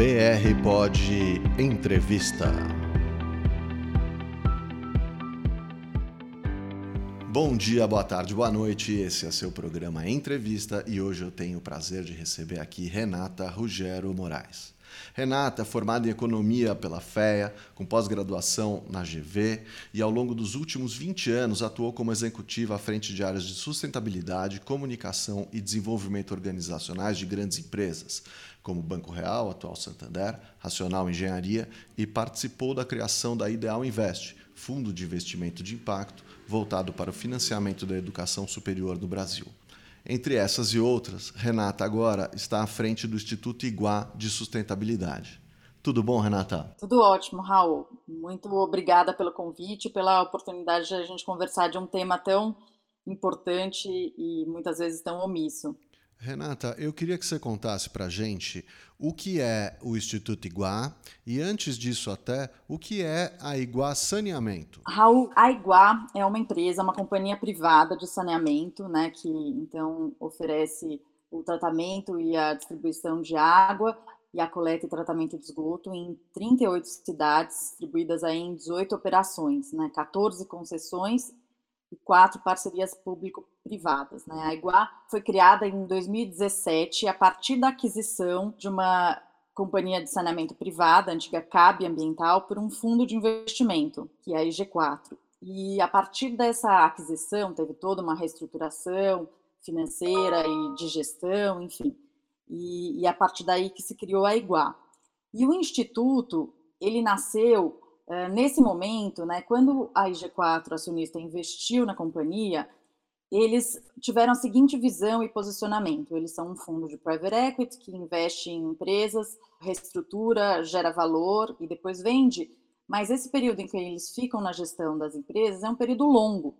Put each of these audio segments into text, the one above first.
BR Pod Entrevista. Bom dia, boa tarde, boa noite. Esse é seu programa Entrevista e hoje eu tenho o prazer de receber aqui Renata Rugero Moraes. Renata, formada em Economia pela FEA, com pós-graduação na GV e ao longo dos últimos 20 anos atuou como executiva à frente de áreas de sustentabilidade, comunicação e desenvolvimento organizacionais de grandes empresas, como Banco Real, atual Santander, Racional Engenharia e participou da criação da Ideal Invest, fundo de investimento de impacto voltado para o financiamento da educação superior no Brasil. Entre essas e outras, Renata agora está à frente do Instituto Iguá de Sustentabilidade. Tudo bom, Renata? Tudo ótimo, Raul. Muito obrigada pelo convite, pela oportunidade de a gente conversar de um tema tão importante e muitas vezes tão omisso. Renata, eu queria que você contasse para a gente o que é o Instituto Iguá e, antes disso até, o que é a Iguá Saneamento. Raul, a Iguá é uma empresa, uma companhia privada de saneamento, né, que então oferece o tratamento e a distribuição de água e a coleta e tratamento de esgoto em 38 cidades, distribuídas aí em 18 operações, né, 14 concessões e quatro parcerias público-privadas. Né? A Iguá foi criada em 2017 a partir da aquisição de uma companhia de saneamento privada, antiga CAB Ambiental, por um fundo de investimento, que é a IG4. E a partir dessa aquisição, teve toda uma reestruturação financeira e de gestão, enfim. E, e a partir daí que se criou a Iguá. E o Instituto, ele nasceu nesse momento, né, quando a IG4 acionista investiu na companhia, eles tiveram a seguinte visão e posicionamento: eles são um fundo de private equity que investe em empresas, reestrutura, gera valor e depois vende. Mas esse período em que eles ficam na gestão das empresas é um período longo.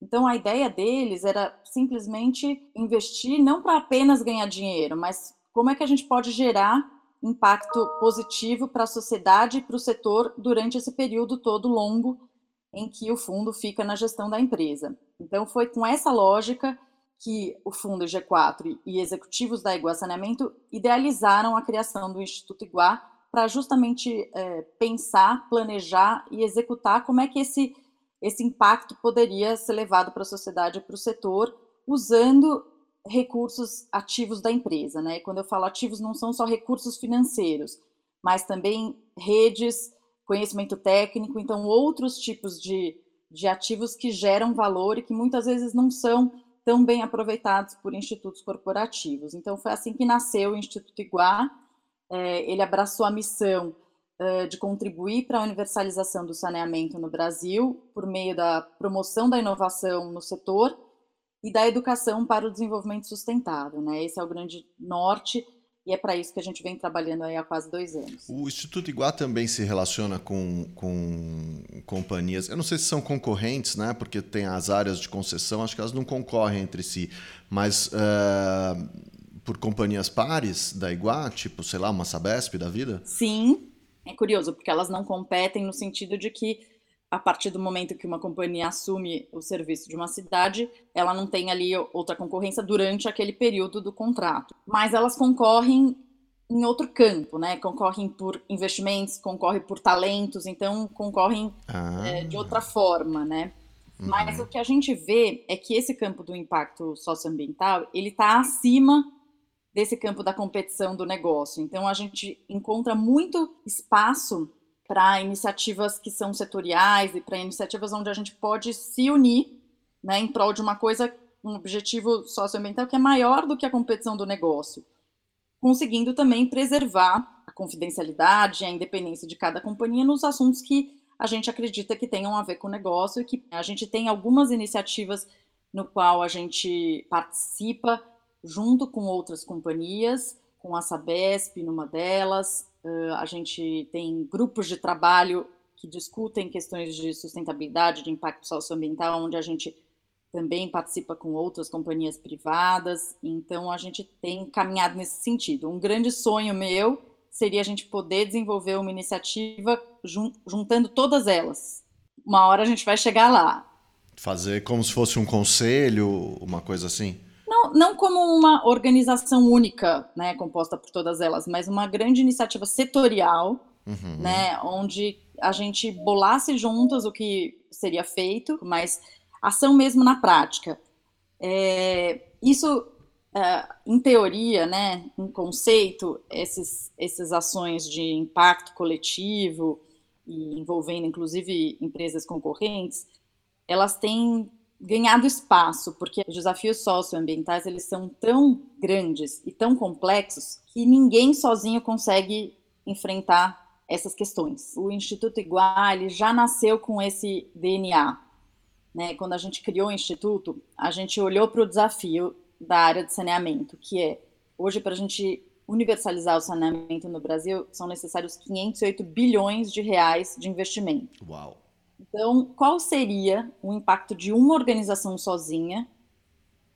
Então a ideia deles era simplesmente investir não para apenas ganhar dinheiro, mas como é que a gente pode gerar impacto positivo para a sociedade e para o setor durante esse período todo longo em que o fundo fica na gestão da empresa. Então, foi com essa lógica que o fundo G4 e executivos da Iguá Saneamento idealizaram a criação do Instituto Iguá para justamente é, pensar, planejar e executar como é que esse, esse impacto poderia ser levado para a sociedade e para o setor, usando recursos ativos da empresa, né? Quando eu falo ativos, não são só recursos financeiros, mas também redes, conhecimento técnico, então outros tipos de, de ativos que geram valor e que muitas vezes não são tão bem aproveitados por institutos corporativos. Então foi assim que nasceu o Instituto Iguá. É, ele abraçou a missão de contribuir para a universalização do saneamento no Brasil por meio da promoção da inovação no setor e da educação para o desenvolvimento sustentável. Né? Esse é o grande norte e é para isso que a gente vem trabalhando aí há quase dois anos. O Instituto Iguá também se relaciona com, com companhias, eu não sei se são concorrentes, né? porque tem as áreas de concessão, acho que elas não concorrem entre si, mas uh, por companhias pares da Iguá, tipo, sei lá, uma Sabesp da vida? Sim, é curioso, porque elas não competem no sentido de que a partir do momento que uma companhia assume o serviço de uma cidade, ela não tem ali outra concorrência durante aquele período do contrato. Mas elas concorrem em outro campo, né? Concorrem por investimentos, concorrem por talentos, então concorrem ah. é, de outra forma, né? Uhum. Mas o que a gente vê é que esse campo do impacto socioambiental ele está acima desse campo da competição do negócio. Então a gente encontra muito espaço para iniciativas que são setoriais e para iniciativas onde a gente pode se unir né, em prol de uma coisa, um objetivo socioambiental que é maior do que a competição do negócio, conseguindo também preservar a confidencialidade e a independência de cada companhia nos assuntos que a gente acredita que tenham a ver com o negócio e que a gente tem algumas iniciativas no qual a gente participa junto com outras companhias, com a Sabesp numa delas, Uh, a gente tem grupos de trabalho que discutem questões de sustentabilidade, de impacto socioambiental, onde a gente também participa com outras companhias privadas. Então, a gente tem caminhado nesse sentido. Um grande sonho meu seria a gente poder desenvolver uma iniciativa jun juntando todas elas. Uma hora a gente vai chegar lá. Fazer como se fosse um conselho, uma coisa assim? Não, como uma organização única, né, composta por todas elas, mas uma grande iniciativa setorial, uhum. né, onde a gente bolasse juntas o que seria feito, mas ação mesmo na prática. É, isso, é, em teoria, né, em conceito, esses, essas ações de impacto coletivo, e envolvendo inclusive empresas concorrentes, elas têm ganhado espaço, porque os desafios socioambientais eles são tão grandes e tão complexos que ninguém sozinho consegue enfrentar essas questões. O Instituto Igual já nasceu com esse DNA. Né? Quando a gente criou o Instituto, a gente olhou para o desafio da área de saneamento, que é, hoje, para a gente universalizar o saneamento no Brasil, são necessários 508 bilhões de reais de investimento. Uau! Então, qual seria o impacto de uma organização sozinha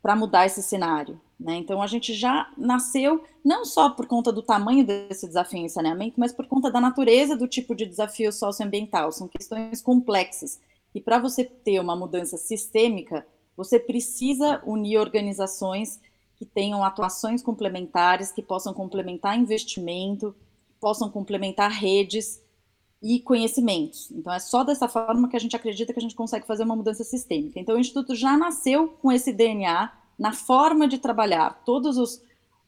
para mudar esse cenário? Né? Então, a gente já nasceu não só por conta do tamanho desse desafio em saneamento, mas por conta da natureza do tipo de desafio socioambiental. São questões complexas. E para você ter uma mudança sistêmica, você precisa unir organizações que tenham atuações complementares, que possam complementar investimento, possam complementar redes e conhecimentos. Então, é só dessa forma que a gente acredita que a gente consegue fazer uma mudança sistêmica. Então, o Instituto já nasceu com esse DNA na forma de trabalhar. Todos os,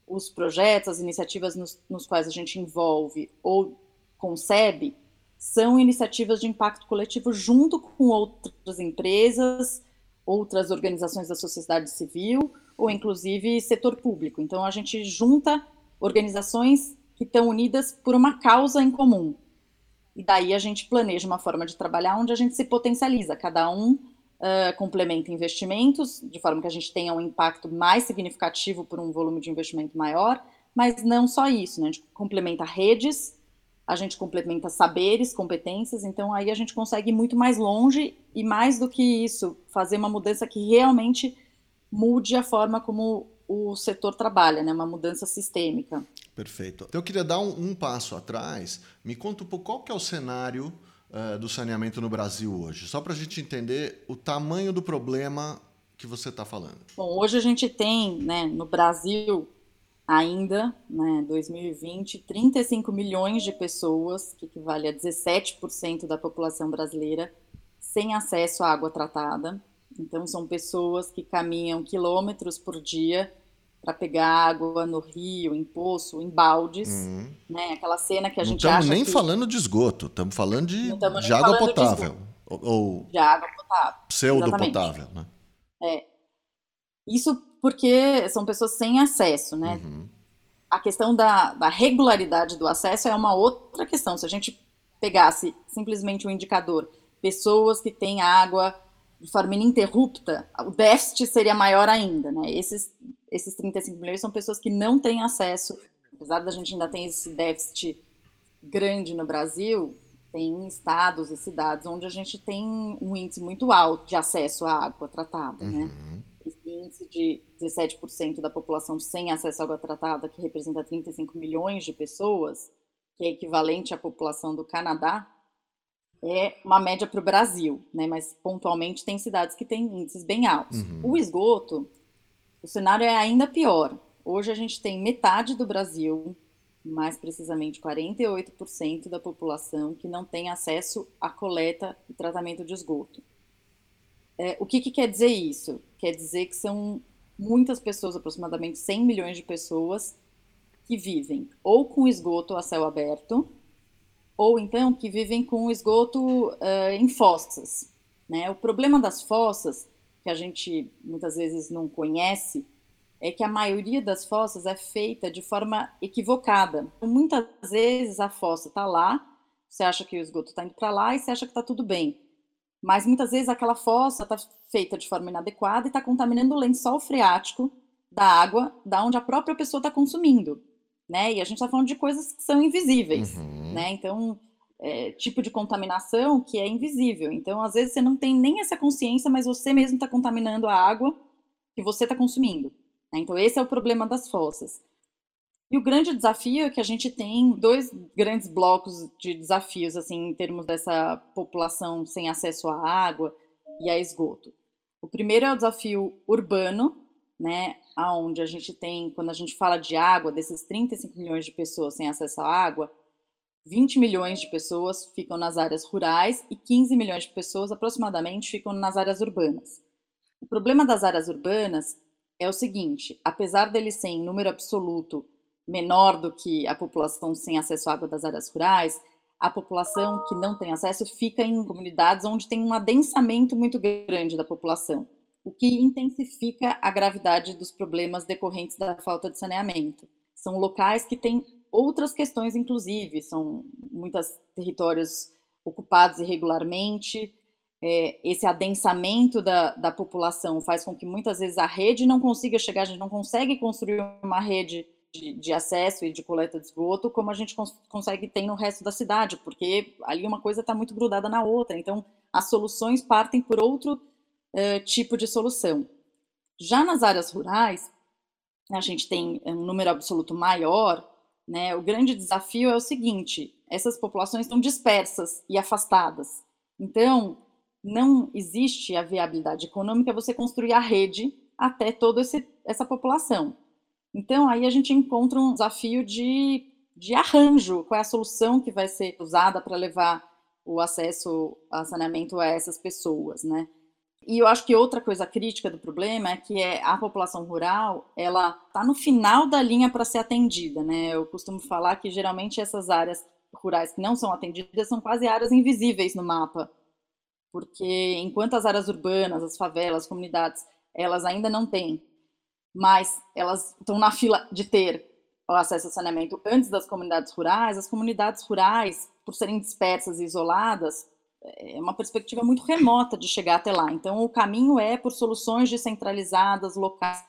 os projetos, as iniciativas nos, nos quais a gente envolve ou concebe, são iniciativas de impacto coletivo junto com outras empresas, outras organizações da sociedade civil, ou inclusive setor público. Então, a gente junta organizações que estão unidas por uma causa em comum. E daí a gente planeja uma forma de trabalhar onde a gente se potencializa, cada um uh, complementa investimentos, de forma que a gente tenha um impacto mais significativo por um volume de investimento maior, mas não só isso, né? a gente complementa redes, a gente complementa saberes, competências, então aí a gente consegue ir muito mais longe e mais do que isso, fazer uma mudança que realmente mude a forma como o setor trabalha, né? uma mudança sistêmica. Perfeito. Então eu queria dar um, um passo atrás. Me conta um pouco qual que é o cenário uh, do saneamento no Brasil hoje, só para a gente entender o tamanho do problema que você está falando. Bom, hoje a gente tem, né, no Brasil ainda, né, 2020, 35 milhões de pessoas, que equivale a 17% da população brasileira, sem acesso à água tratada. Então, são pessoas que caminham quilômetros por dia para pegar água no rio, em poço, em baldes, uhum. né? Aquela cena que a gente Não estamos nem que... falando de esgoto, estamos falando de, de água potável. De ou de água potável. Pseudo potável, né? É. Isso porque são pessoas sem acesso, né? Uhum. A questão da, da regularidade do acesso é uma outra questão. Se a gente pegasse simplesmente um indicador, pessoas que têm água de forma ininterrupta, o déficit seria maior ainda, né? Esses, esses 35 milhões são pessoas que não têm acesso, apesar da gente ainda ter esse déficit grande no Brasil, tem estados e cidades onde a gente tem um índice muito alto de acesso à água tratada, né? Uhum. Esse índice de 17% da população sem acesso à água tratada, que representa 35 milhões de pessoas, que é equivalente à população do Canadá, é uma média para o Brasil, né? Mas pontualmente tem cidades que têm índices bem altos. Uhum. O esgoto, o cenário é ainda pior. Hoje a gente tem metade do Brasil, mais precisamente 48% da população que não tem acesso à coleta e tratamento de esgoto. É, o que, que quer dizer isso? Quer dizer que são muitas pessoas, aproximadamente 100 milhões de pessoas, que vivem ou com esgoto a céu aberto, ou então que vivem com esgoto uh, em fossas. Né? O problema das fossas, que a gente muitas vezes não conhece, é que a maioria das fossas é feita de forma equivocada. Muitas vezes a fossa está lá, você acha que o esgoto está indo para lá e você acha que está tudo bem. Mas muitas vezes aquela fossa está feita de forma inadequada e está contaminando o lençol freático da água da onde a própria pessoa está consumindo né? E a gente está falando de coisas que são invisíveis, uhum. né? Então, é, tipo de contaminação que é invisível. Então, às vezes você não tem nem essa consciência, mas você mesmo está contaminando a água que você está consumindo. Né? Então, esse é o problema das fossas. E o grande desafio é que a gente tem dois grandes blocos de desafios, assim, em termos dessa população sem acesso à água e a esgoto. O primeiro é o desafio urbano, né, aonde a gente tem, quando a gente fala de água, desses 35 milhões de pessoas sem acesso à água, 20 milhões de pessoas ficam nas áreas rurais e 15 milhões de pessoas, aproximadamente, ficam nas áreas urbanas. O problema das áreas urbanas é o seguinte: apesar deles ser em número absoluto menor do que a população sem acesso à água das áreas rurais, a população que não tem acesso fica em comunidades onde tem um adensamento muito grande da população, o que intensifica a gravidade dos problemas decorrentes da falta de saneamento. São locais que têm outras questões, inclusive, são muitos territórios ocupados irregularmente. É, esse adensamento da, da população faz com que muitas vezes a rede não consiga chegar, a gente não consegue construir uma rede de, de, acesso e de coleta de esgoto como a gente cons consegue ter no resto da cidade, porque ali uma coisa está muito grudada na outra. Então, as soluções partem por outro uh, tipo de solução. Já nas áreas rurais, a gente tem um número absoluto maior, né? O grande desafio é o seguinte: essas populações estão dispersas e afastadas. Então, não existe a viabilidade econômica você construir a rede até toda essa população. Então, aí a gente encontra um desafio de, de arranjo, qual é a solução que vai ser usada para levar o acesso a saneamento a essas pessoas, né? E eu acho que outra coisa crítica do problema é que é a população rural, ela está no final da linha para ser atendida, né? Eu costumo falar que geralmente essas áreas rurais que não são atendidas são quase áreas invisíveis no mapa, porque enquanto as áreas urbanas, as favelas, as comunidades, elas ainda não têm mas elas estão na fila de ter o acesso ao saneamento antes das comunidades rurais, as comunidades rurais, por serem dispersas e isoladas, é uma perspectiva muito remota de chegar até lá. Então, o caminho é por soluções descentralizadas, locais,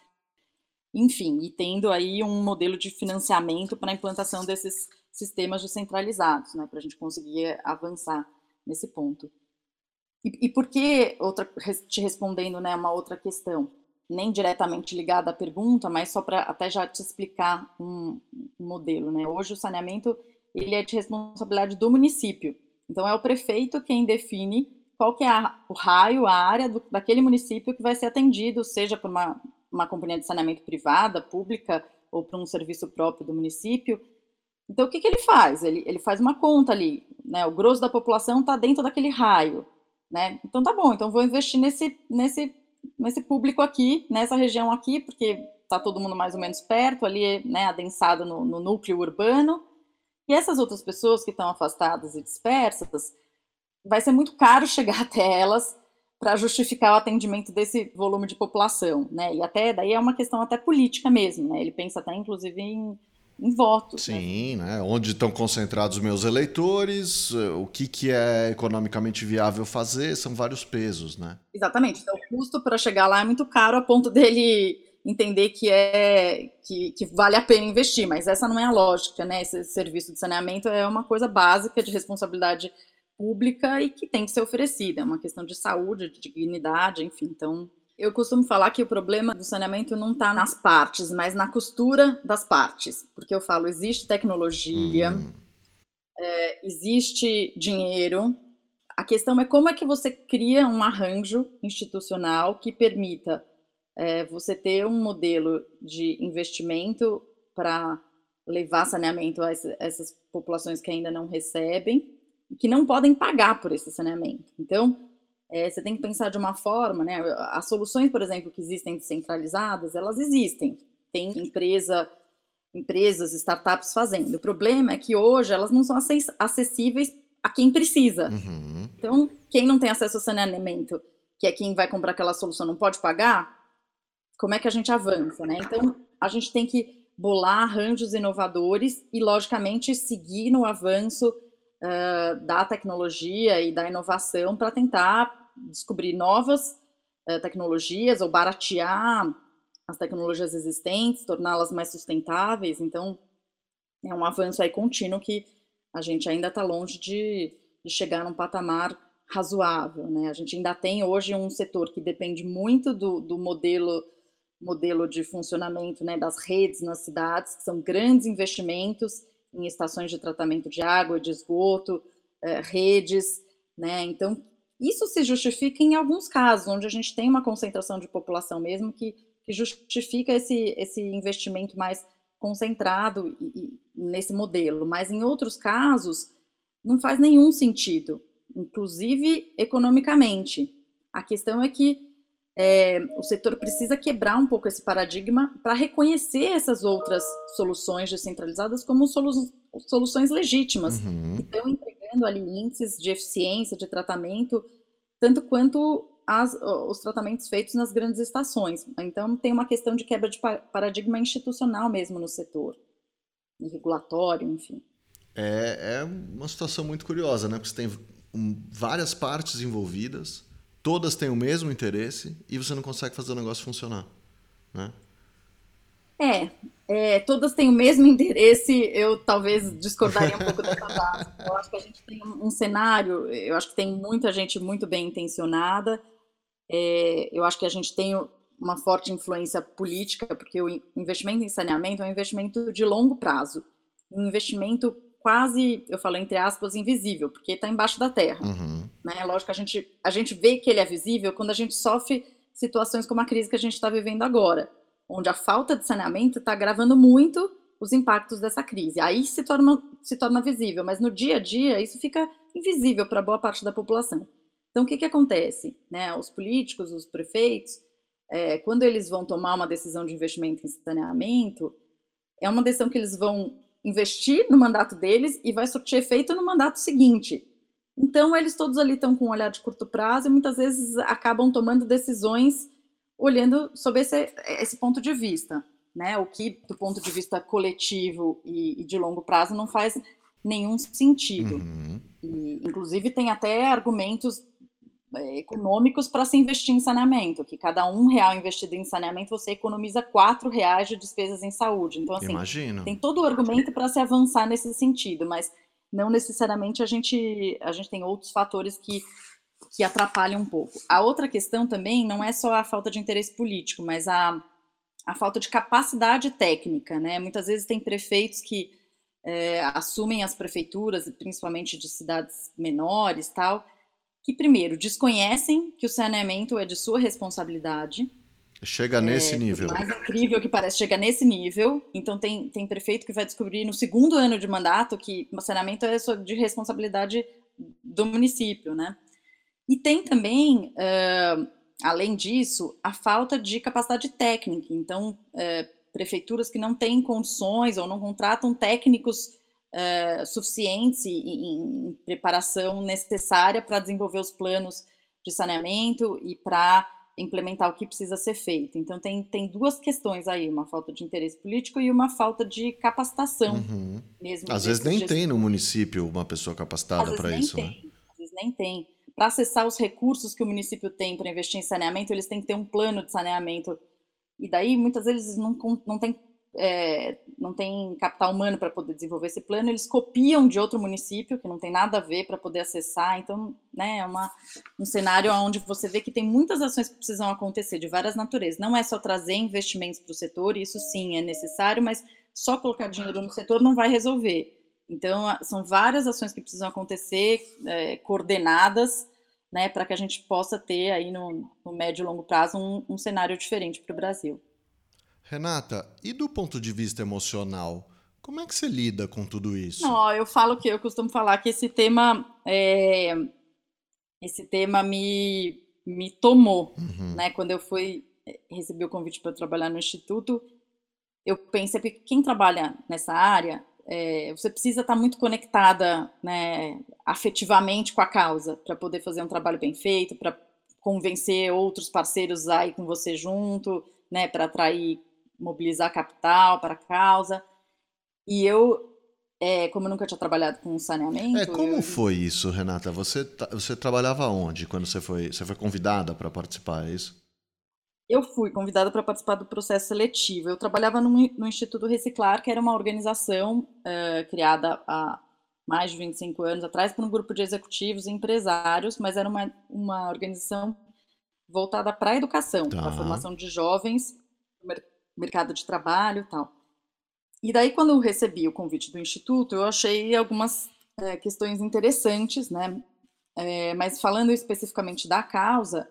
enfim, e tendo aí um modelo de financiamento para a implantação desses sistemas descentralizados, né, para a gente conseguir avançar nesse ponto. E, e por que, outra, te respondendo, né, uma outra questão, nem diretamente ligada à pergunta, mas só para até já te explicar um, um, modelo, né? Hoje o saneamento ele é de responsabilidade do município. Então é o prefeito quem define qual que é a, o raio, a área do, daquele município que vai ser atendido, seja por uma, uma companhia de saneamento privada, pública ou por um serviço próprio do município. Então o que, que ele faz? Ele, ele faz uma conta ali, né? O grosso da população está dentro daquele raio, né? Então tá bom, então vou investir nesse nesse nesse público aqui, nessa região aqui, porque está todo mundo mais ou menos perto, ali, né, adensado no, no núcleo urbano. E essas outras pessoas que estão afastadas e dispersas, vai ser muito caro chegar até elas para justificar o atendimento desse volume de população, né? E até daí é uma questão até política mesmo, né? Ele pensa até inclusive em em votos. Né? Sim, né? né? Onde estão concentrados meus eleitores, o que, que é economicamente viável fazer, são vários pesos, né? Exatamente. Então, o custo para chegar lá é muito caro a ponto dele entender que é que, que, vale a pena investir, mas essa não é a lógica, né? Esse serviço de saneamento é uma coisa básica de responsabilidade pública e que tem que ser oferecida, é uma questão de saúde, de dignidade, enfim. Então, eu costumo falar que o problema do saneamento não está nas partes, mas na costura das partes. Porque eu falo, existe tecnologia, uhum. é, existe dinheiro. A questão é como é que você cria um arranjo institucional que permita é, você ter um modelo de investimento para levar saneamento a essas populações que ainda não recebem, que não podem pagar por esse saneamento. Então, é, você tem que pensar de uma forma, né? As soluções, por exemplo, que existem descentralizadas, elas existem. Tem empresa, empresas, startups fazendo. O problema é que hoje elas não são acessíveis a quem precisa. Uhum. Então, quem não tem acesso ao saneamento, que é quem vai comprar aquela solução, não pode pagar, como é que a gente avança, né? Então, a gente tem que bolar arranjos inovadores e, logicamente, seguir no avanço uh, da tecnologia e da inovação para tentar descobrir novas uh, tecnologias ou baratear as tecnologias existentes, torná-las mais sustentáveis. Então, é um avanço aí contínuo que a gente ainda está longe de, de, chegar num patamar razoável. Né? A gente ainda tem hoje um setor que depende muito do, do modelo modelo de funcionamento né, das redes nas cidades, que são grandes investimentos em estações de tratamento de água, de esgoto, eh, redes, né? Então, isso se justifica em alguns casos, onde a gente tem uma concentração de população mesmo que que justifica esse, esse investimento mais concentrado e, e, nesse modelo, mas em outros casos não faz nenhum sentido, inclusive economicamente. A questão é que é, o setor precisa quebrar um pouco esse paradigma para reconhecer essas outras soluções descentralizadas como solu soluções legítimas. Uhum. Então, entregando ali índices de eficiência, de tratamento, tanto quanto as, os tratamentos feitos nas grandes estações. Então, tem uma questão de quebra de paradigma institucional mesmo no setor, e regulatório, enfim. É, é uma situação muito curiosa, né? Porque você tem várias partes envolvidas, todas têm o mesmo interesse e você não consegue fazer o negócio funcionar, né? É, é, todas têm o mesmo interesse, eu talvez discordaria um pouco dessa base. Eu acho que a gente tem um cenário, eu acho que tem muita gente muito bem intencionada, é, eu acho que a gente tem uma forte influência política, porque o investimento em saneamento é um investimento de longo prazo, um investimento quase, eu falo entre aspas, invisível, porque está embaixo da terra. Uhum. Né? Lógico que a gente, a gente vê que ele é visível quando a gente sofre situações como a crise que a gente está vivendo agora onde a falta de saneamento está agravando muito os impactos dessa crise. Aí se torna, se torna visível, mas no dia a dia isso fica invisível para boa parte da população. Então, o que, que acontece? Né? Os políticos, os prefeitos, é, quando eles vão tomar uma decisão de investimento em saneamento, é uma decisão que eles vão investir no mandato deles e vai surtir efeito no mandato seguinte. Então, eles todos ali estão com um olhar de curto prazo e muitas vezes acabam tomando decisões olhando sob esse, esse ponto de vista, né? O que, do ponto de vista coletivo e, e de longo prazo, não faz nenhum sentido. Uhum. E, inclusive, tem até argumentos econômicos para se investir em saneamento, que cada um real investido em saneamento você economiza quatro reais de despesas em saúde. Então, assim, Imagino. tem todo o argumento para se avançar nesse sentido, mas não necessariamente a gente, a gente tem outros fatores que que atrapalha um pouco. A outra questão também não é só a falta de interesse político, mas a, a falta de capacidade técnica, né? Muitas vezes tem prefeitos que é, assumem as prefeituras, principalmente de cidades menores, tal, que primeiro desconhecem que o saneamento é de sua responsabilidade. Chega é, nesse nível. Mais incrível que parece, chega nesse nível. Então tem, tem prefeito que vai descobrir no segundo ano de mandato que o saneamento é de responsabilidade do município, né? E tem também, uh, além disso, a falta de capacidade técnica. Então, uh, prefeituras que não têm condições ou não contratam técnicos uh, suficientes em, em preparação necessária para desenvolver os planos de saneamento e para implementar o que precisa ser feito. Então, tem, tem duas questões aí, uma falta de interesse político e uma falta de capacitação. Uhum. Mesmo Às vezes nem tem no município uma pessoa capacitada para isso, tem. né? Às vezes nem tem para acessar os recursos que o município tem para investir em saneamento, eles têm que ter um plano de saneamento. E daí, muitas vezes, não, não tem é, não tem capital humano para poder desenvolver esse plano, eles copiam de outro município que não tem nada a ver para poder acessar. Então, né, é uma, um cenário onde você vê que tem muitas ações que precisam acontecer de várias naturezas. Não é só trazer investimentos para o setor, isso sim é necessário, mas só colocar dinheiro no setor não vai resolver. Então, são várias ações que precisam acontecer, é, coordenadas, né, para que a gente possa ter aí no, no médio e longo prazo um, um cenário diferente para o Brasil. Renata, e do ponto de vista emocional, como é que você lida com tudo isso? Não, eu falo que eu costumo falar que esse tema é, esse tema me, me tomou, uhum. né? Quando eu fui eh, receber o convite para trabalhar no instituto, eu pensei que quem trabalha nessa área é, você precisa estar muito conectada né, afetivamente com a causa para poder fazer um trabalho bem feito, para convencer outros parceiros a ir com você junto, né, para atrair, mobilizar capital para a causa. E eu, é, como eu nunca tinha trabalhado com saneamento. É, como eu... foi isso, Renata? Você, você trabalhava onde quando você foi, você foi convidada para participar, é isso? Eu fui convidada para participar do processo seletivo. Eu trabalhava no, no Instituto Reciclar, que era uma organização uh, criada há mais de 25 anos atrás por um grupo de executivos e empresários, mas era uma, uma organização voltada para a educação, tá. para a formação de jovens, mercado de trabalho tal. E daí, quando eu recebi o convite do Instituto, eu achei algumas é, questões interessantes, né? É, mas falando especificamente da causa,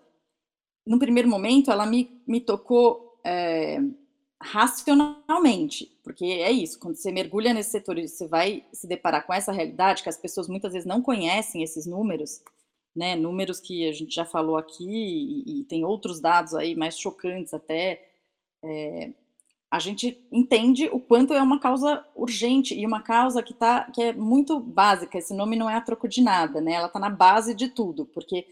no primeiro momento, ela me, me tocou é, racionalmente, porque é isso, quando você mergulha nesse setor e você vai se deparar com essa realidade, que as pessoas muitas vezes não conhecem esses números, né, números que a gente já falou aqui, e, e tem outros dados aí mais chocantes até, é, a gente entende o quanto é uma causa urgente e uma causa que, tá, que é muito básica, esse nome não é a troco de nada, né, ela está na base de tudo, porque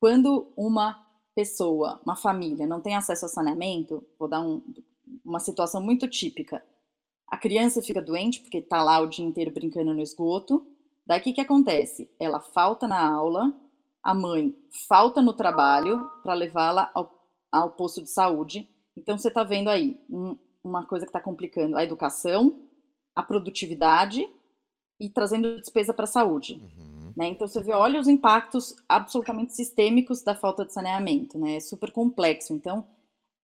quando uma pessoa, uma família, não tem acesso a saneamento, vou dar um, uma situação muito típica, a criança fica doente porque está lá o dia inteiro brincando no esgoto, daí o que, que acontece? Ela falta na aula, a mãe falta no trabalho para levá-la ao, ao, posto de saúde. Então, você está vendo aí um, uma coisa que está complicando a educação, a produtividade e trazendo despesa para a saúde. Uhum. Né? Então, você vê, olha os impactos absolutamente sistêmicos da falta de saneamento. Né? É super complexo. Então,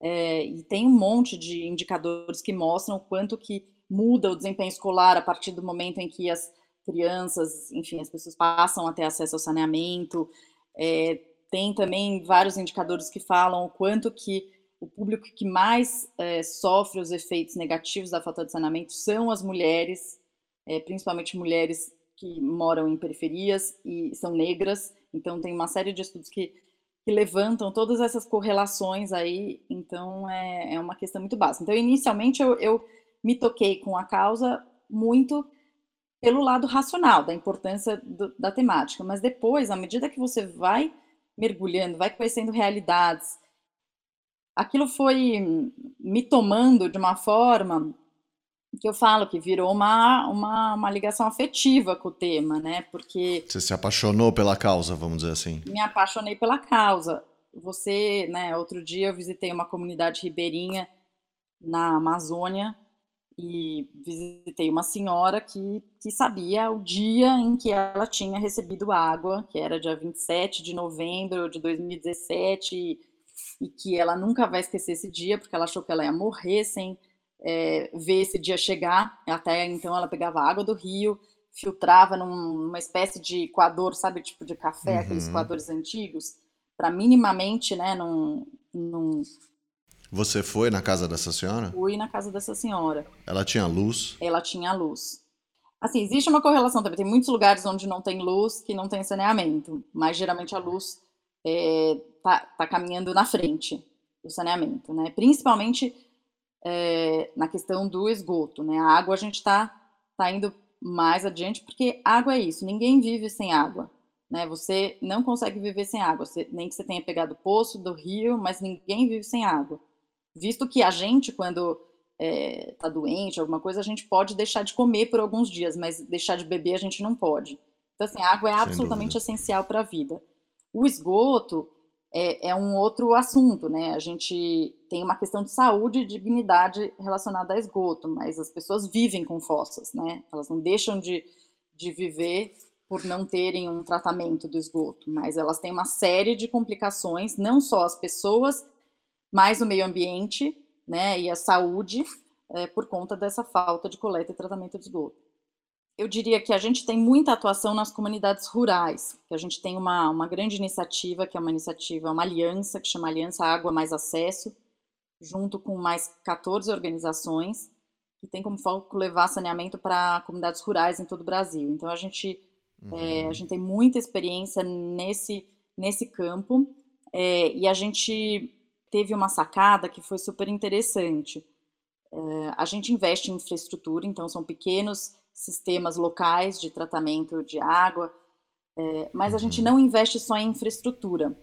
é, e tem um monte de indicadores que mostram o quanto que muda o desempenho escolar a partir do momento em que as crianças, enfim, as pessoas passam a ter acesso ao saneamento. É, tem também vários indicadores que falam o quanto que o público que mais é, sofre os efeitos negativos da falta de saneamento são as mulheres, é, principalmente mulheres que moram em periferias e são negras. Então, tem uma série de estudos que, que levantam todas essas correlações aí. Então, é, é uma questão muito básica. Então, inicialmente, eu, eu me toquei com a causa muito pelo lado racional da importância do, da temática, mas depois, à medida que você vai mergulhando, vai conhecendo realidades, aquilo foi me tomando de uma forma que eu falo que virou uma, uma, uma ligação afetiva com o tema, né? Porque. Você se apaixonou pela causa, vamos dizer assim. Me apaixonei pela causa. Você, né, outro dia eu visitei uma comunidade ribeirinha na Amazônia e visitei uma senhora que, que sabia o dia em que ela tinha recebido água, que era dia 27 de novembro de 2017, e, que ela nunca vai esquecer esse dia, porque ela achou que ela ia morrer sem é, ver esse dia chegar. Até então ela pegava água do rio, filtrava num, numa espécie de coador, sabe, tipo de café, uhum. aqueles coadores antigos, para minimamente, né, num, num você foi na casa dessa senhora? Fui na casa dessa senhora. Ela tinha luz? Ela tinha luz. Assim, existe uma correlação também. Tem muitos lugares onde não tem luz que não tem saneamento, mas geralmente a luz é, tá, tá caminhando na frente do saneamento, né? Principalmente é, na questão do esgoto, né? A água a gente está tá indo mais adiante porque água é isso. Ninguém vive sem água, né? Você não consegue viver sem água, você, nem que você tenha pegado o poço do rio, mas ninguém vive sem água visto que a gente, quando está é, tá doente, alguma coisa, a gente pode deixar de comer por alguns dias, mas deixar de beber a gente não pode. Então, assim, a água é absolutamente essencial para a vida. O esgoto é, é, um outro assunto, né? A gente tem uma questão de saúde e dignidade relacionada a esgoto, mas as pessoas vivem com fossas, né? Elas não deixam de, de viver por não terem um tratamento do esgoto, mas elas têm uma série de complicações, não só as pessoas mais o meio ambiente né, e a saúde é, por conta dessa falta de coleta e tratamento de esgoto. Eu diria que a gente tem muita atuação nas comunidades rurais, que a gente tem uma, uma grande iniciativa, que é uma iniciativa, uma aliança, que chama Aliança Água Mais Acesso, junto com mais 14 organizações, que tem como foco levar saneamento para comunidades rurais em todo o Brasil. Então, a gente, uhum. é, a gente tem muita experiência nesse, nesse campo, é, e a gente teve uma sacada que foi super interessante. É, a gente investe em infraestrutura, então são pequenos sistemas locais de tratamento de água, é, mas a gente uhum. não investe só em infraestrutura,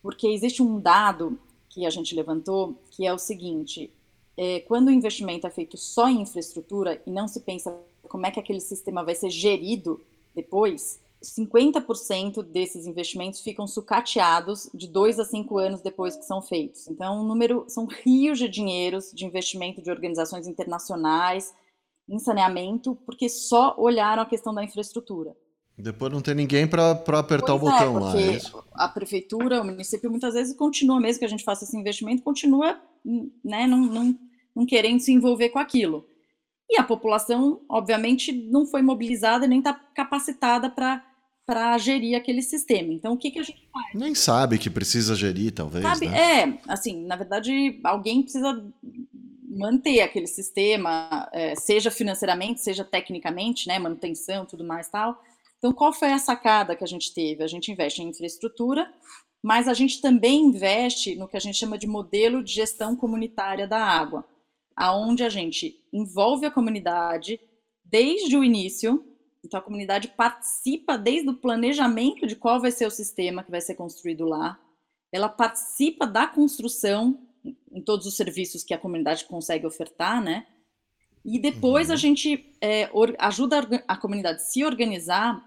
porque existe um dado que a gente levantou que é o seguinte: é, quando o investimento é feito só em infraestrutura e não se pensa como é que aquele sistema vai ser gerido depois, 50% desses investimentos ficam sucateados de dois a cinco anos depois que são feitos. Então, um número são rios de dinheiros de investimento de organizações internacionais em saneamento, porque só olharam a questão da infraestrutura. Depois não tem ninguém para apertar pois o é, botão é, lá. É a prefeitura, o município, muitas vezes continua, mesmo que a gente faça esse investimento, continua né, não, não, não querendo se envolver com aquilo. E a população, obviamente, não foi mobilizada nem está capacitada para para gerir aquele sistema. Então, o que, que a gente faz? Nem sabe que precisa gerir, talvez. Sabe, né? É, assim, na verdade, alguém precisa manter aquele sistema, é, seja financeiramente, seja tecnicamente, né, manutenção, tudo mais tal. Então, qual foi a sacada que a gente teve? A gente investe em infraestrutura, mas a gente também investe no que a gente chama de modelo de gestão comunitária da água, aonde a gente envolve a comunidade desde o início. Então, a comunidade participa desde o planejamento de qual vai ser o sistema que vai ser construído lá. Ela participa da construção em todos os serviços que a comunidade consegue ofertar, né? E depois uhum. a gente é, ajuda a comunidade a se organizar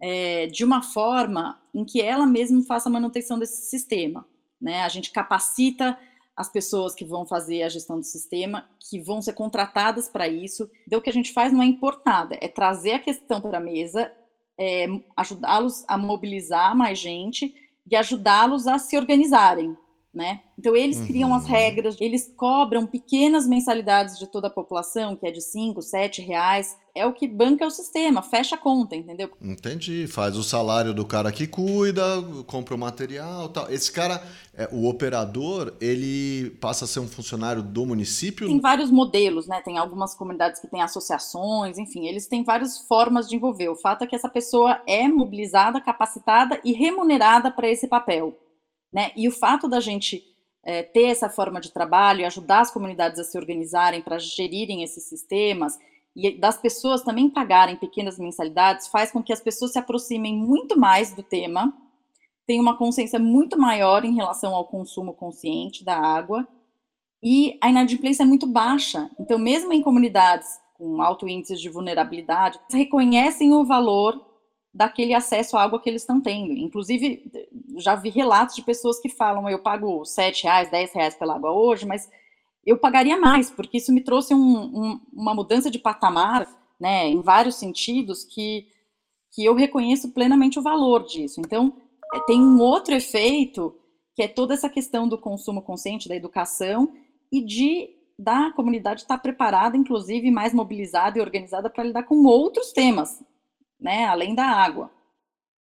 é, de uma forma em que ela mesma faça a manutenção desse sistema. Né? A gente capacita as pessoas que vão fazer a gestão do sistema, que vão ser contratadas para isso. Então, o que a gente faz não é importada, é trazer a questão para a mesa, é, ajudá-los a mobilizar mais gente e ajudá-los a se organizarem né? Então eles uhum. criam as regras, eles cobram pequenas mensalidades de toda a população, que é de 5, 7 reais, é o que banca o sistema, fecha a conta, entendeu? Entendi, faz o salário do cara que cuida, compra o material tal. Esse cara, é, o operador, ele passa a ser um funcionário do município? Tem vários modelos, né? Tem algumas comunidades que têm associações, enfim, eles têm várias formas de envolver. O fato é que essa pessoa é mobilizada, capacitada e remunerada para esse papel. Né? E o fato da gente é, ter essa forma de trabalho e ajudar as comunidades a se organizarem para gerirem esses sistemas e das pessoas também pagarem pequenas mensalidades faz com que as pessoas se aproximem muito mais do tema, tenham uma consciência muito maior em relação ao consumo consciente da água e a inadimplência é muito baixa. Então, mesmo em comunidades com alto índice de vulnerabilidade, reconhecem o valor daquele acesso à água que eles estão tendo. Inclusive, já vi relatos de pessoas que falam, eu pago sete reais, dez reais pela água hoje, mas eu pagaria mais, porque isso me trouxe um, um, uma mudança de patamar, né, em vários sentidos, que, que eu reconheço plenamente o valor disso. Então, é, tem um outro efeito, que é toda essa questão do consumo consciente, da educação, e de da comunidade estar preparada, inclusive mais mobilizada e organizada para lidar com outros temas, né, além da água.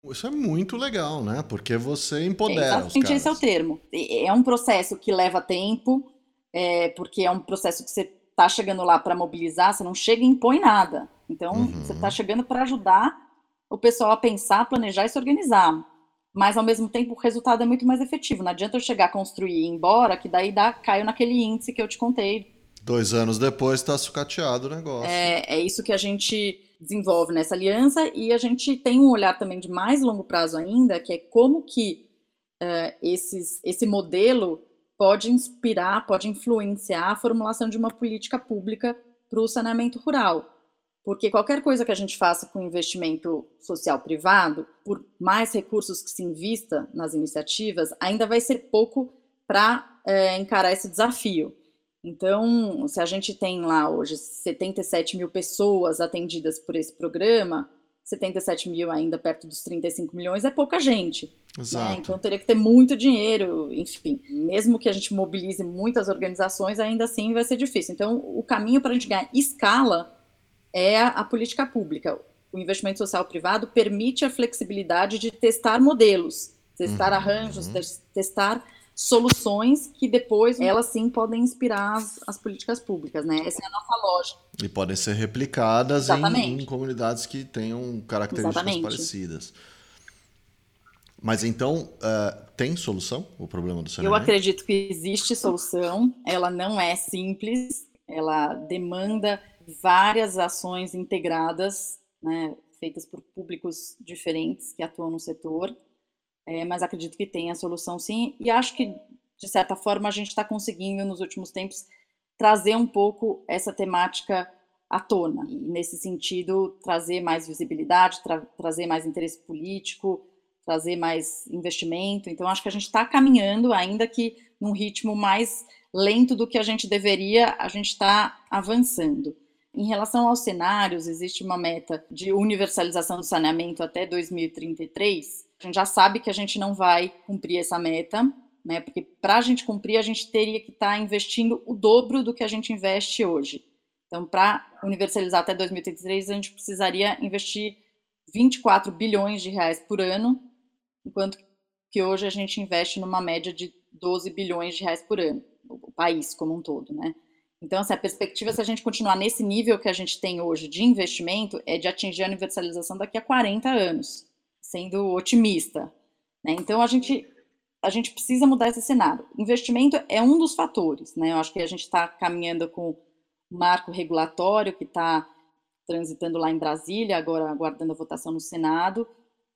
Isso é muito legal, né? Porque você empodera é, exatamente esse é o termo. É um processo que leva tempo, é, porque é um processo que você está chegando lá para mobilizar, você não chega e impõe nada. Então, uhum. você está chegando para ajudar o pessoal a pensar, planejar e se organizar. Mas, ao mesmo tempo, o resultado é muito mais efetivo. Não adianta eu chegar, construir e ir embora, que daí dá, caiu naquele índice que eu te contei. Dois anos depois está sucateado o negócio. É, é isso que a gente desenvolve nessa aliança e a gente tem um olhar também de mais longo prazo ainda, que é como que uh, esses, esse modelo pode inspirar, pode influenciar a formulação de uma política pública para o saneamento rural. Porque qualquer coisa que a gente faça com investimento social privado, por mais recursos que se invista nas iniciativas, ainda vai ser pouco para é, encarar esse desafio. Então, se a gente tem lá hoje 77 mil pessoas atendidas por esse programa, 77 mil ainda perto dos 35 milhões é pouca gente. Né? Exato. Né? Então teria que ter muito dinheiro, enfim. Mesmo que a gente mobilize muitas organizações, ainda assim vai ser difícil. Então, o caminho para a gente ganhar escala é a, a política pública. O investimento social privado permite a flexibilidade de testar modelos, testar uhum. arranjos, testar soluções que depois elas sim podem inspirar as, as, políticas públicas, né? Essa é a nossa lógica. E podem ser replicadas em, em, comunidades que tenham características Exatamente. parecidas. Mas então, uh, tem solução o problema do saneamento? Eu acredito que existe solução, ela não é simples, ela demanda várias ações integradas, né, feitas por públicos diferentes que atuam no setor, é, mas acredito que tem a solução sim, e acho que, de certa forma, a gente está conseguindo, nos últimos tempos, trazer um pouco essa temática à tona, e nesse sentido, trazer mais visibilidade, tra trazer mais interesse político, trazer mais investimento. Então, acho que a gente está caminhando, ainda que num ritmo mais lento do que a gente deveria, a gente está avançando. Em relação aos cenários, existe uma meta de universalização do saneamento até 2033. A gente já sabe que a gente não vai cumprir essa meta, né? Porque para a gente cumprir, a gente teria que estar tá investindo o dobro do que a gente investe hoje. Então, para universalizar até 2033, a gente precisaria investir 24 bilhões de reais por ano, enquanto que hoje a gente investe numa média de 12 bilhões de reais por ano, o país como um todo, né? Então, assim, a perspectiva, se a gente continuar nesse nível que a gente tem hoje de investimento, é de atingir a universalização daqui a 40 anos, sendo otimista. Né? Então, a gente, a gente precisa mudar esse cenário. Investimento é um dos fatores. Né? Eu acho que a gente está caminhando com o marco regulatório que está transitando lá em Brasília, agora aguardando a votação no Senado.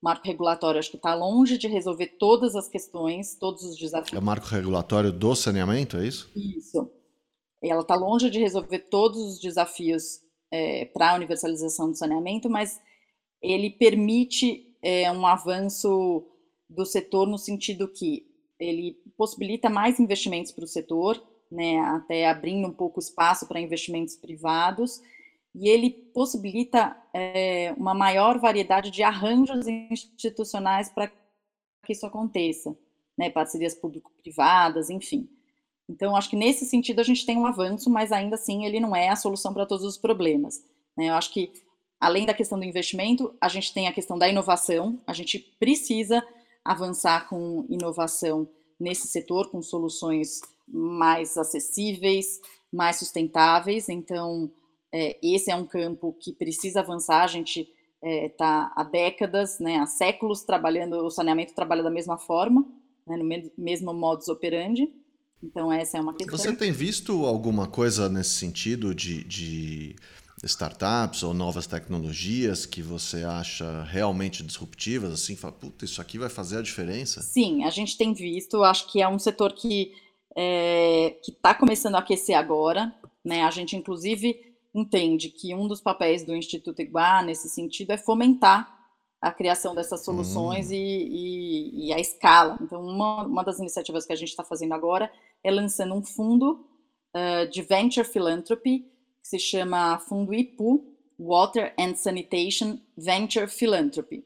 O marco regulatório acho que está longe de resolver todas as questões, todos os desafios. É o marco regulatório do saneamento, é isso? Isso ela está longe de resolver todos os desafios é, para a universalização do saneamento, mas ele permite é, um avanço do setor no sentido que ele possibilita mais investimentos para o setor, né, até abrindo um pouco espaço para investimentos privados, e ele possibilita é, uma maior variedade de arranjos institucionais para que isso aconteça, né, parcerias público-privadas, enfim. Então, acho que nesse sentido a gente tem um avanço, mas ainda assim ele não é a solução para todos os problemas. Né? Eu acho que, além da questão do investimento, a gente tem a questão da inovação, a gente precisa avançar com inovação nesse setor, com soluções mais acessíveis, mais sustentáveis. Então, é, esse é um campo que precisa avançar. A gente está é, tá há décadas, né, há séculos trabalhando, o saneamento trabalha da mesma forma, né, no mesmo modus operandi. Então, essa é uma questão. Você tem visto alguma coisa nesse sentido de, de startups ou novas tecnologias que você acha realmente disruptivas? Assim, fala, puta, isso aqui vai fazer a diferença? Sim, a gente tem visto. Acho que é um setor que é, está começando a aquecer agora. Né? A gente, inclusive, entende que um dos papéis do Instituto Iguá, nesse sentido, é fomentar a criação dessas soluções hum. e, e, e, a escala. Então, uma, uma das iniciativas que a gente está fazendo agora é lançando um fundo uh, de venture philanthropy que se chama Fundo IPU, Water and Sanitation Venture Philanthropy.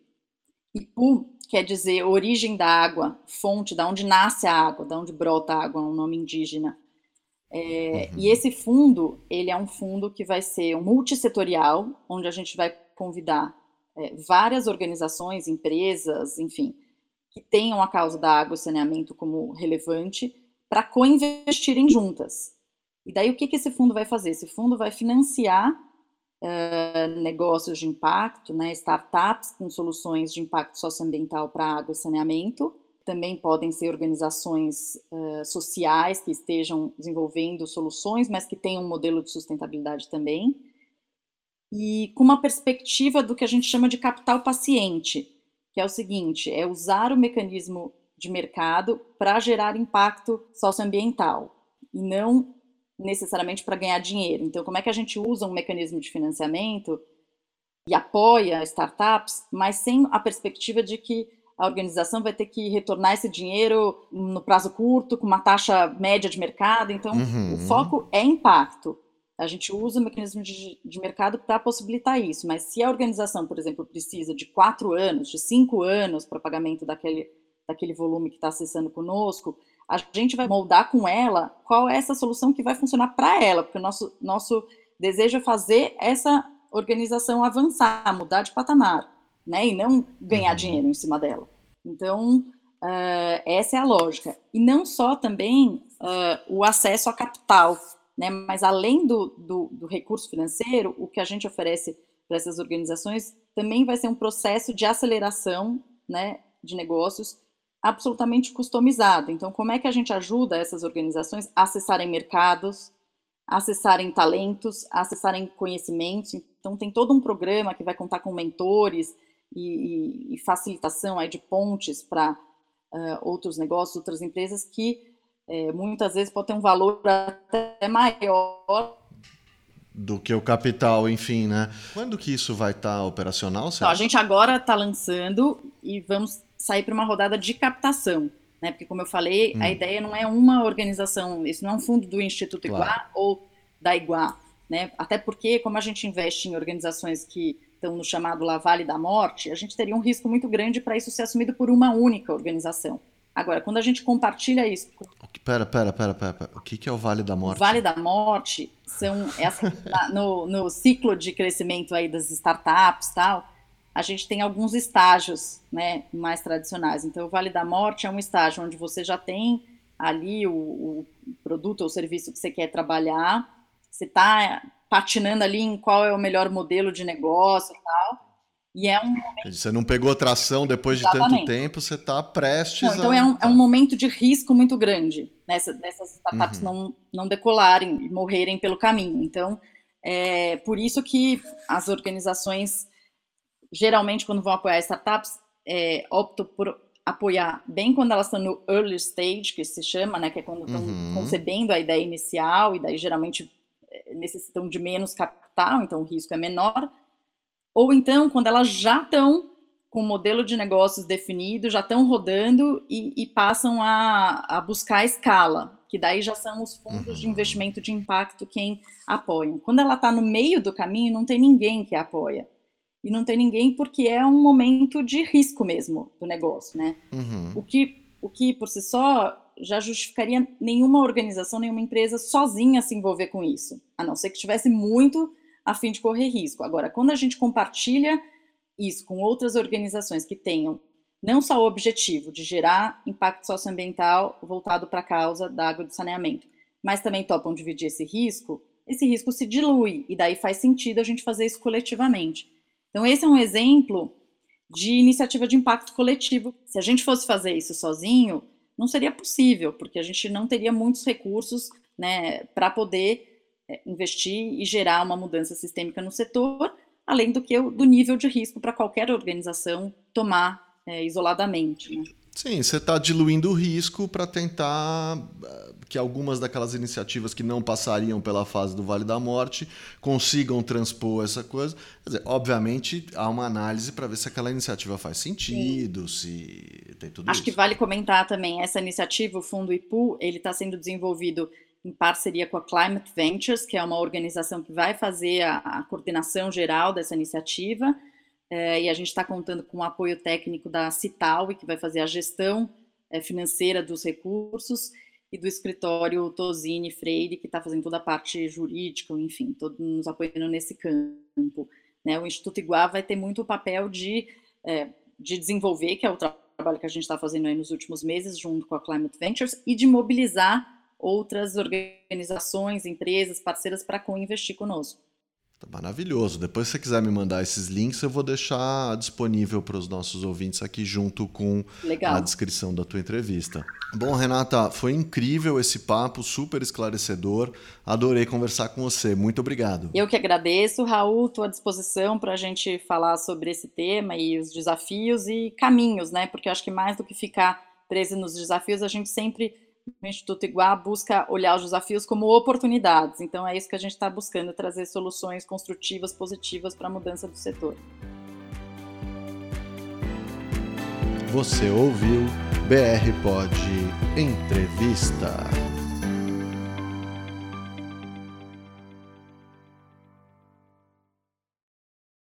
IPU quer dizer origem da água, fonte, da onde nasce a água, da onde brota a água, é um nome indígena. É, uhum. E esse fundo, ele é um fundo que vai ser um multissetorial, onde a gente vai convidar é, várias organizações, empresas, enfim, que tenham a causa da água e saneamento como relevante para co-investirem juntas. E daí o que, que esse fundo vai fazer? Esse fundo vai financiar uh, negócios de impacto, né, startups com soluções de impacto socioambiental para água e saneamento. Também podem ser organizações uh, sociais que estejam desenvolvendo soluções, mas que tenham um modelo de sustentabilidade também e com uma perspectiva do que a gente chama de capital paciente, que é o seguinte: é usar o mecanismo de mercado para gerar impacto socioambiental e não necessariamente para ganhar dinheiro. Então, como é que a gente usa um mecanismo de financiamento e apoia startups, mas sem a perspectiva de que a organização vai ter que retornar esse dinheiro no prazo curto, com uma taxa média de mercado. Então, uhum. o foco é impacto. A gente usa o mecanismo de, de mercado para possibilitar isso, mas se a organização, por exemplo, precisa de quatro anos, de cinco anos para pagamento daquele, daquele volume que está acessando conosco, a gente vai moldar com ela qual é essa solução que vai funcionar para ela, porque o nosso, nosso desejo é fazer essa organização avançar, mudar de patamar, né? E não ganhar uhum. dinheiro em cima dela. Então, uh, essa é a lógica. E não só também uh, o acesso a capital, né? Mas além do, do, do recurso financeiro, o que a gente oferece para essas organizações também vai ser um processo de aceleração né, de negócios absolutamente customizado. Então, como é que a gente ajuda essas organizações a acessarem mercados, a acessarem talentos, a acessarem conhecimentos? Então, tem todo um programa que vai contar com mentores e, e, e facilitação aí de pontes para uh, outros negócios, outras empresas que é, muitas vezes pode ter um valor até maior do que o capital, enfim, né? Quando que isso vai estar tá operacional? Então, a gente agora está lançando e vamos sair para uma rodada de captação, né? Porque como eu falei, hum. a ideia não é uma organização, isso não é um fundo do Instituto claro. Iguá ou da Iguá, né? Até porque como a gente investe em organizações que estão no chamado La Vale da Morte, a gente teria um risco muito grande para isso ser assumido por uma única organização. Agora, quando a gente compartilha isso. Pera, pera, pera, pera. O que é o Vale da Morte? O vale da Morte são essa, no, no ciclo de crescimento aí das startups tal. a gente tem alguns estágios né, mais tradicionais. Então, o Vale da Morte é um estágio onde você já tem ali o, o produto ou serviço que você quer trabalhar, você está patinando ali em qual é o melhor modelo de negócio e tal. E é um momento... Você não pegou tração depois de tanto tempo, você está prestes não, Então a... é, um, é um momento de risco muito grande nessa, nessas startups uhum. não, não decolarem e morrerem pelo caminho. Então, é por isso que as organizações, geralmente, quando vão apoiar startups, é, optam por apoiar bem quando elas estão no early stage, que se chama, né, que é quando estão uhum. concebendo a ideia inicial, e daí geralmente é, necessitam de menos capital, então o risco é menor, ou então quando elas já estão com o modelo de negócios definido, já estão rodando e, e passam a, a, buscar escala, que daí já são os fundos uhum. de investimento de impacto quem apoiam. Quando ela está no meio do caminho, não tem ninguém que apoia. E não tem ninguém porque é um momento de risco mesmo do negócio, né? Uhum. O, que, o que, por si só, já justificaria nenhuma organização, nenhuma empresa sozinha se envolver com isso, a não ser que tivesse muito a fim de correr risco. Agora, quando a gente compartilha isso com outras organizações que tenham não só o objetivo de gerar impacto socioambiental voltado para a causa da água de saneamento, mas também topam dividir esse risco, esse risco se dilui e daí faz sentido a gente fazer isso coletivamente. Então esse é um exemplo de iniciativa de impacto coletivo. Se a gente fosse fazer isso sozinho, não seria possível, porque a gente não teria muitos recursos né, para poder investir e gerar uma mudança sistêmica no setor, além do que do nível de risco para qualquer organização tomar é, isoladamente. Né? Sim, você está diluindo o risco para tentar eh, que algumas daquelas iniciativas que não passariam pela fase do Vale da Morte consigam transpor essa coisa. Dizer, obviamente, há uma análise para ver se aquela iniciativa faz sentido, Sim. se tem tudo Acho isso. que vale comentar também, essa iniciativa, o Fundo IPU, ele está sendo desenvolvido em parceria com a Climate Ventures, que é uma organização que vai fazer a, a coordenação geral dessa iniciativa, é, e a gente está contando com o apoio técnico da Cital, que vai fazer a gestão é, financeira dos recursos, e do escritório Tosini Freire, que está fazendo toda a parte jurídica, enfim, todos nos apoiando nesse campo. Né? O Instituto Iguá vai ter muito o papel de, é, de desenvolver, que é o trabalho que a gente está fazendo aí nos últimos meses, junto com a Climate Ventures, e de mobilizar outras organizações, empresas, parceiras para co-investir conosco. Tá maravilhoso. Depois, se você quiser me mandar esses links, eu vou deixar disponível para os nossos ouvintes aqui junto com Legal. a descrição da tua entrevista. Bom, Renata, foi incrível esse papo, super esclarecedor. Adorei conversar com você. Muito obrigado. Eu que agradeço, Raul, tua disposição para a gente falar sobre esse tema e os desafios e caminhos, né? Porque eu acho que mais do que ficar preso nos desafios, a gente sempre o Instituto Iguá busca olhar os desafios como oportunidades. Então é isso que a gente está buscando, trazer soluções construtivas, positivas para a mudança do setor. Você ouviu BR Pod Entrevista.